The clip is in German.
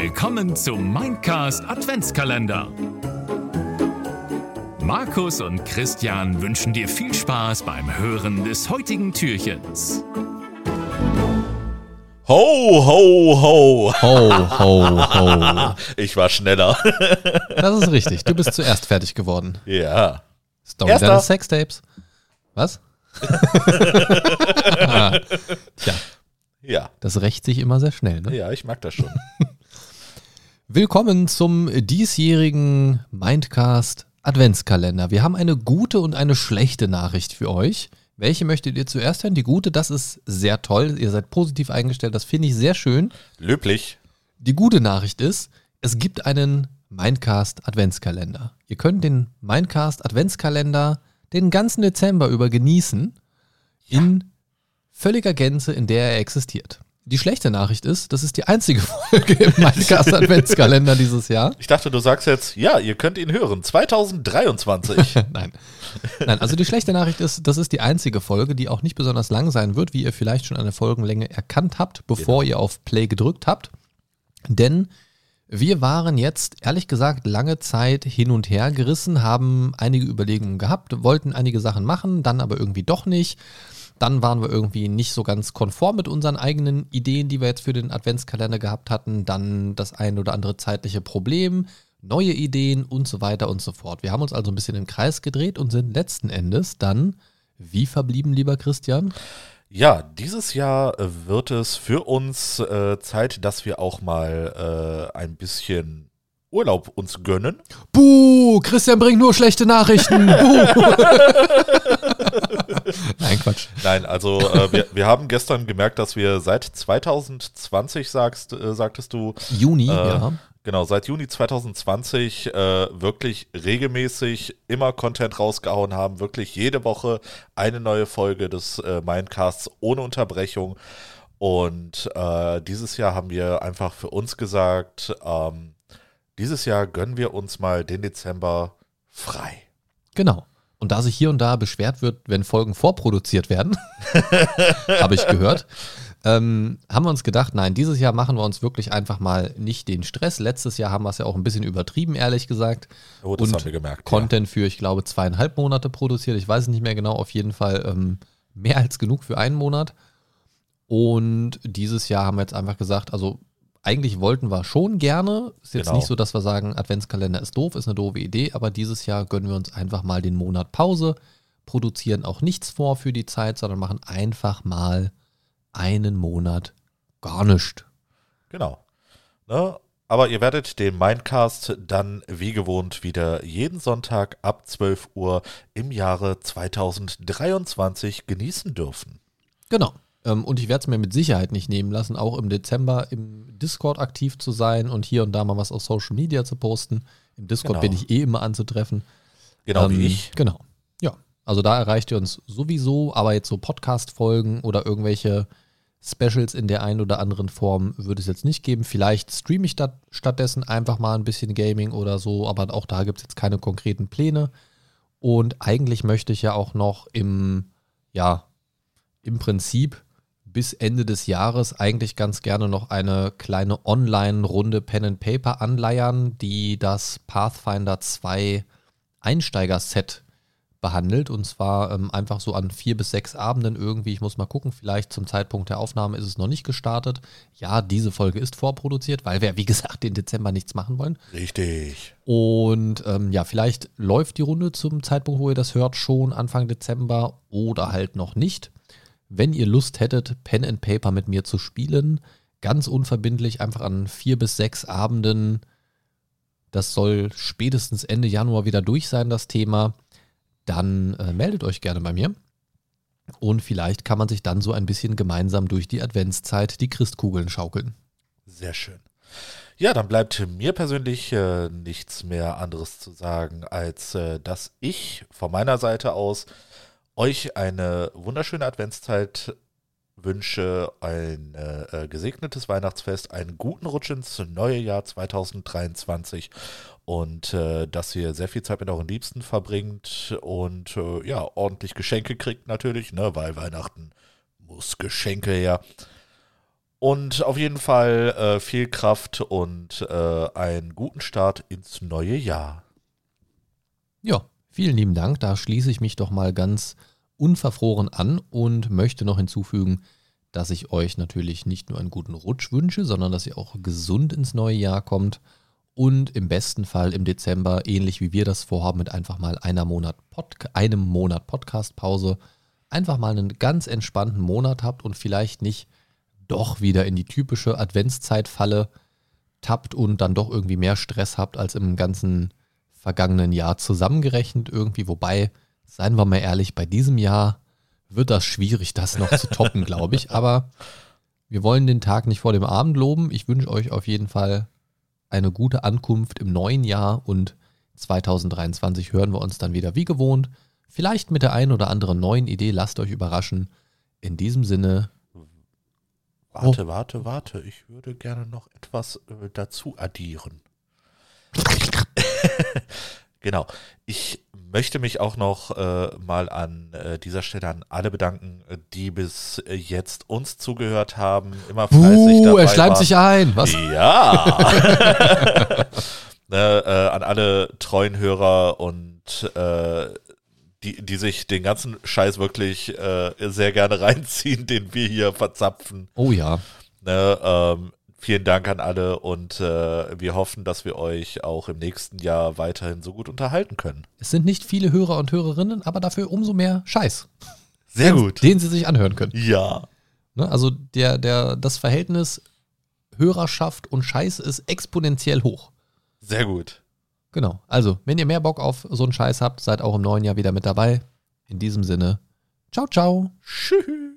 Willkommen zum Mindcast Adventskalender. Markus und Christian wünschen dir viel Spaß beim Hören des heutigen Türchens. Ho, ho, ho. Ho, ho, ho. Ich war schneller. Das ist richtig. Du bist zuerst fertig geworden. ja. Story Erster. deines Sextapes. Was? ah, tja, Ja. das rächt sich immer sehr schnell. Ne? Ja, ich mag das schon. Willkommen zum diesjährigen Mindcast Adventskalender. Wir haben eine gute und eine schlechte Nachricht für euch. Welche möchtet ihr zuerst hören? Die gute, das ist sehr toll. Ihr seid positiv eingestellt. Das finde ich sehr schön. Löblich. Die gute Nachricht ist, es gibt einen Mindcast Adventskalender. Ihr könnt den Mindcast Adventskalender den ganzen Dezember über genießen in völliger Gänze, in der er existiert. Die schlechte Nachricht ist, das ist die einzige Folge im Mindcast Adventskalender dieses Jahr. Ich dachte, du sagst jetzt, ja, ihr könnt ihn hören. 2023. Nein. Nein, also die schlechte Nachricht ist, das ist die einzige Folge, die auch nicht besonders lang sein wird, wie ihr vielleicht schon an der Folgenlänge erkannt habt, bevor ihr auf Play gedrückt habt. Denn wir waren jetzt, ehrlich gesagt, lange Zeit hin und her gerissen, haben einige Überlegungen gehabt, wollten einige Sachen machen, dann aber irgendwie doch nicht. Dann waren wir irgendwie nicht so ganz konform mit unseren eigenen Ideen, die wir jetzt für den Adventskalender gehabt hatten. Dann das ein oder andere zeitliche Problem, neue Ideen und so weiter und so fort. Wir haben uns also ein bisschen im Kreis gedreht und sind letzten Endes dann wie verblieben, lieber Christian? ja, dieses Jahr wird es für uns äh, Zeit, dass wir auch mal äh, ein bisschen Urlaub uns gönnen. Buh, Christian bringt nur schlechte Nachrichten. Buh. Nein, Quatsch. Nein, also äh, wir, wir haben gestern gemerkt, dass wir seit 2020, sagst, äh, sagtest du, Juni, Äh, ja. Genau, seit Juni 2020 äh, wirklich regelmäßig immer Content rausgehauen haben, wirklich jede Woche eine neue Folge des äh, Mindcasts ohne Unterbrechung. Und äh, dieses Jahr haben wir einfach für uns gesagt, ähm, dieses Jahr gönnen wir uns mal den Dezember frei. Genau. Und da sich hier und da beschwert wird, wenn Folgen vorproduziert werden, habe ich gehört, ähm, haben wir uns gedacht, nein, dieses Jahr machen wir uns wirklich einfach mal nicht den Stress. Letztes Jahr haben wir es ja auch ein bisschen übertrieben, ehrlich gesagt. Oh, das Und haben wir gemerkt. Content für, ich glaube, zweieinhalb Monate produziert. Ich weiß es nicht mehr genau, auf jeden Fall ähm, mehr als genug für einen Monat. Und dieses Jahr haben wir jetzt einfach gesagt, also eigentlich wollten wir schon gerne. Ist jetzt Genau. nicht so, dass wir sagen, Adventskalender ist doof, ist eine doofe Idee, aber dieses Jahr gönnen wir uns einfach mal den Monat Pause, produzieren auch nichts vor für die Zeit, sondern machen einfach mal einen Monat gar nichts. Genau. Ne? Aber ihr werdet den Mindcast dann wie gewohnt wieder jeden Sonntag ab 12 Uhr im Jahre 2023 genießen dürfen. Genau. Ähm, und ich werde es mir mit Sicherheit nicht nehmen lassen, auch im Dezember im Discord aktiv zu sein und hier und da mal was auf Social Media zu posten. Im Discord Genau. bin ich eh immer anzutreffen. Genau Ähm, wie ich. Genau. Ja. Also da erreicht ihr uns sowieso, aber jetzt so Podcast-Folgen oder irgendwelche Specials in der einen oder anderen Form würde es jetzt nicht geben. Vielleicht streame ich statt, stattdessen einfach mal ein bisschen Gaming oder so, aber auch da gibt es jetzt keine konkreten Pläne. Und eigentlich möchte ich ja auch noch im, ja, im Prinzip bis Ende des Jahres eigentlich ganz gerne noch eine kleine Online-Runde Pen and Paper anleiern, die das Pathfinder 2 Einsteiger-Set behandelt. Und zwar ähm, einfach so an vier bis sechs Abenden irgendwie. Ich muss mal gucken, vielleicht zum Zeitpunkt der Aufnahme ist es noch nicht gestartet. Ja, diese Folge ist vorproduziert, weil wir, wie gesagt, den Dezember nichts machen wollen. Richtig. Und ähm, ja, vielleicht läuft die Runde zum Zeitpunkt, wo ihr das hört, schon Anfang Dezember oder halt noch nicht. Wenn ihr Lust hättet, Pen and Paper mit mir zu spielen, ganz unverbindlich, einfach an vier bis sechs Abenden. Das soll spätestens Ende Januar wieder durch sein, das Thema. Dann äh, meldet euch gerne bei mir. Und vielleicht kann man sich dann so ein bisschen gemeinsam durch die Adventszeit die Christkugeln schaukeln. Sehr schön. Ja, dann bleibt mir persönlich äh, nichts mehr anderes zu sagen, als äh, dass ich von meiner Seite aus euch eine wunderschöne Adventszeit wünsche, ein äh, gesegnetes Weihnachtsfest, einen guten Rutsch ins neue Jahr 2023 und äh, dass ihr sehr viel Zeit mit euren Liebsten verbringt und äh, ja, ordentlich Geschenke kriegt natürlich, ne, weil Weihnachten muss Geschenke her. Und auf jeden Fall äh, viel Kraft und äh, einen guten Start ins neue Jahr. Ja, vielen lieben Dank. Da schließe ich mich doch mal ganz unverfroren an und möchte noch hinzufügen, dass ich euch natürlich nicht nur einen guten Rutsch wünsche, sondern dass ihr auch gesund ins neue Jahr kommt und im besten Fall im Dezember, ähnlich wie wir das vorhaben, mit einfach mal einer Monat Pod einem Monat Podcast-Pause, einfach mal einen ganz entspannten Monat habt und vielleicht nicht doch wieder in die typische Adventszeitfalle tappt und dann doch irgendwie mehr Stress habt als im ganzen vergangenen Jahr zusammengerechnet irgendwie. Wobei, seien wir mal ehrlich, bei diesem Jahr wird das schwierig, das noch zu toppen, glaube ich. Aber wir wollen den Tag nicht vor dem Abend loben. Ich wünsche euch auf jeden Fall eine gute Ankunft im neuen Jahr und 2023 hören wir uns dann wieder wie gewohnt. Vielleicht mit der einen oder anderen neuen Idee. Lasst euch überraschen. In diesem Sinne. Warte, oh. warte, warte. Ich würde gerne noch etwas äh, dazu addieren. genau. Ich möchte mich auch noch äh, mal an äh, dieser Stelle an alle bedanken, äh, die bis äh, jetzt uns zugehört haben, immer fleißig uh, dabei er schleimt waren. sich ein. Was? Ja. ne, äh, an alle treuen Hörer und äh, die, die sich den ganzen Scheiß wirklich sehr gerne reinziehen, den wir hier verzapfen. Oh ja. Ne, ähm, Vielen Dank an alle und äh, wir hoffen, dass wir euch auch im nächsten Jahr weiterhin so gut unterhalten können. Es sind nicht viele Hörer und Hörerinnen, aber dafür umso mehr Scheiß. Sehr den, gut. Den sie sich anhören können. Ja. Ne, also der, der, das Verhältnis Hörerschaft und Scheiß ist exponentiell hoch. Sehr gut. Genau. Also, wenn ihr mehr Bock auf so einen Scheiß habt, seid auch im neuen Jahr wieder mit dabei. In diesem Sinne, ciao, ciao. Tschüss.